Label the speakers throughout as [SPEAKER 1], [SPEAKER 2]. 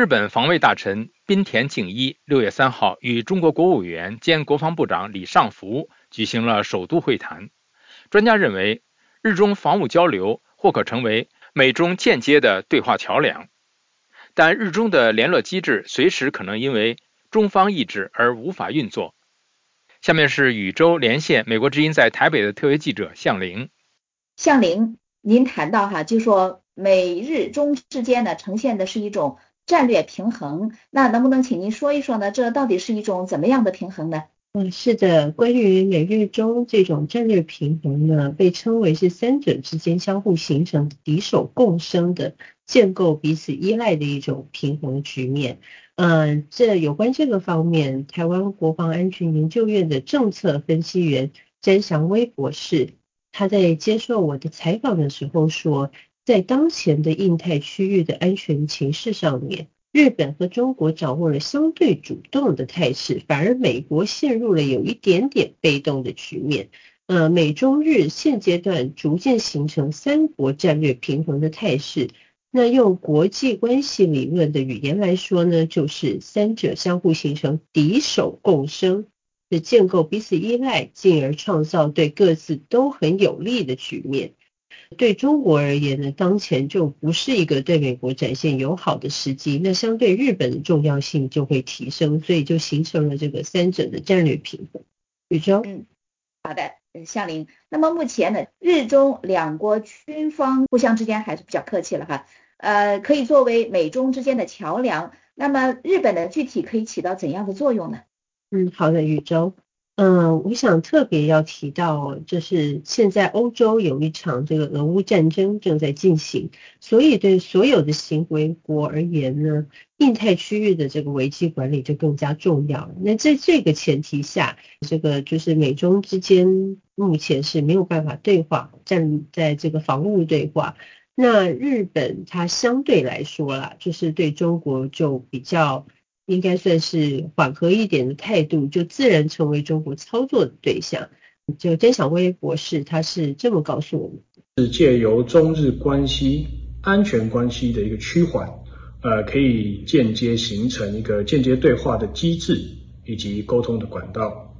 [SPEAKER 1] 日本防卫大臣滨田敬一六月三号与中国国务委员兼国防部长李尚福举行了首都会谈。专家认为，日中防务交流或可成为美中间接的对话桥梁，但日中的联络机制随时可能因为中方意志而无法运作。下面是宇宙连线美国之音在台北的特约记者向玲。
[SPEAKER 2] 向玲，您谈到哈，就说美日中之间呢，呈现的是一种战略平衡。那能不能请您说一说呢？这到底是一种怎么样的平衡呢？
[SPEAKER 3] 嗯，是的，关于美日中这种战略平衡呢，被称为是三者之间相互形成敌手共生的，建构彼此依赖的一种平衡局面。嗯，这有关这个方面，台湾国防安全研究院的政策分析员詹祥威博士，他在接受我的采访的时候说，在当前的印太区域的安全情势上面，日本和中国掌握了相对主动的态势，反而美国陷入了有一点点被动的局面。呃，美中日现阶段逐渐形成三国战略平衡的态势。那用国际关系理论的语言来说呢，就是三者相互形成敌手共生的建构，彼此依赖，进而创造对各自都很有利的局面。对中国而言呢，当前就不是一个对美国展现友好的时机，那相对日本的重要性就会提升，所以就形成了这个三者的战略平衡。宇宙，
[SPEAKER 2] 嗯，好的，向林。那么目前呢，日中两国军方互相之间还是比较客气了哈。呃，可以作为美中之间的桥梁。那么日本呢，具体可以起到怎样的作用呢？
[SPEAKER 3] 嗯，好的，宇宙。嗯，我想特别要提到，就是现在欧洲有一场这个俄乌战争正在进行，所以对所有的行为国而言呢，印太区域的这个危机管理就更加重要。那在这个前提下，这个就是美中之间目前是没有办法对话，站在这个防务对话。那日本它相对来说啦，就是对中国就比较应该算是缓和一点的态度，就自然成为中国操作的对象。就曾小薇博士他是这么告诉我们：
[SPEAKER 4] 是借由中日关系安全关系的一个趋缓，呃，可以间接形成一个间接对话的机制以及沟通的管道。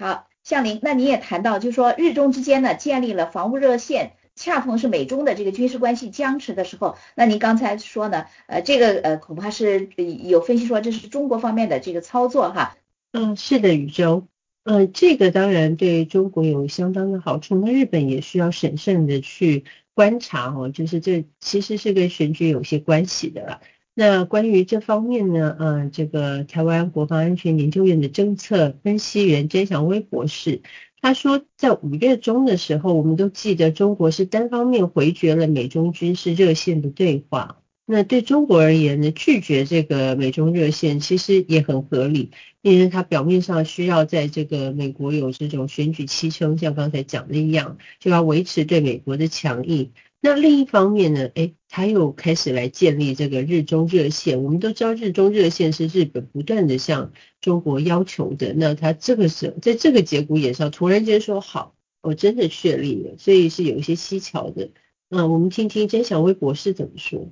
[SPEAKER 2] 好，向林，那你也谈到，就是说日中之间呢建立了防务热线。恰逢是美中的这个军事关系僵持的时候，那您刚才说呢？呃，这个呃恐怕是有分析说这是中国方面的这个操作哈。
[SPEAKER 3] 嗯，是的，宇宙。嗯，这个当然对中国有相当的好处，那日本也需要审慎的去观察哦，就是这其实是跟选举有些关系的了。那关于这方面呢，嗯，这个台湾国防安全研究院的政策分析员詹祥威博士。他说，在五月中的时候，我们都记得中国是单方面回绝了美中军事热线的对话。那对中国而言呢，拒绝这个美中热线其实也很合理，因为它表面上需要在这个美国有这种选举期称，像刚才讲的一样，就要维持对美国的强硬。那另一方面呢，哎，他又开始来建立这个日中热线。我们都知道，日中热线是日本不断的向中国要求的。那他这个时候在这个节骨眼上，突然间说好，我真的确立了，所以是有一些蹊跷的。那，我们听听曾小薇博士怎么说。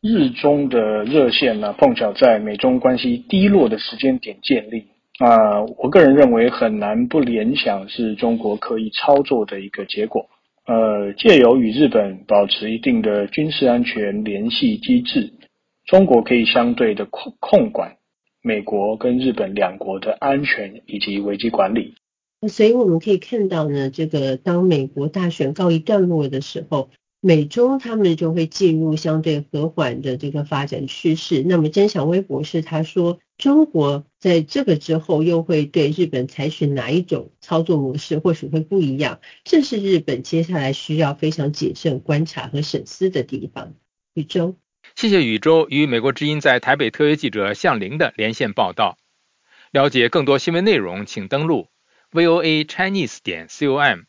[SPEAKER 5] 日中的热线呢，碰巧在美中关系低落的时间点建立啊，我个人认为很难不联想是中国刻意操作的一个结果。呃，借由与日本保持一定的军事安全联系机制，中国可以相对的控控管美国跟日本两国的安全以及危机管理。
[SPEAKER 3] 所以我们可以看到呢，这个当美国大选告一段落的时候。美中他们就会进入相对和缓的这个发展趋势。那么曾小薇博士他说，中国在这个之后又会对日本采取哪一种操作模式，或许会不一样。这是日本接下来需要非常谨慎观察和审思的地方。宇宙，
[SPEAKER 1] 谢谢宇宙与美国之音在台北特约记者向玲的连线报道。了解更多新闻内容，请登录 VOA Chinese 点 com。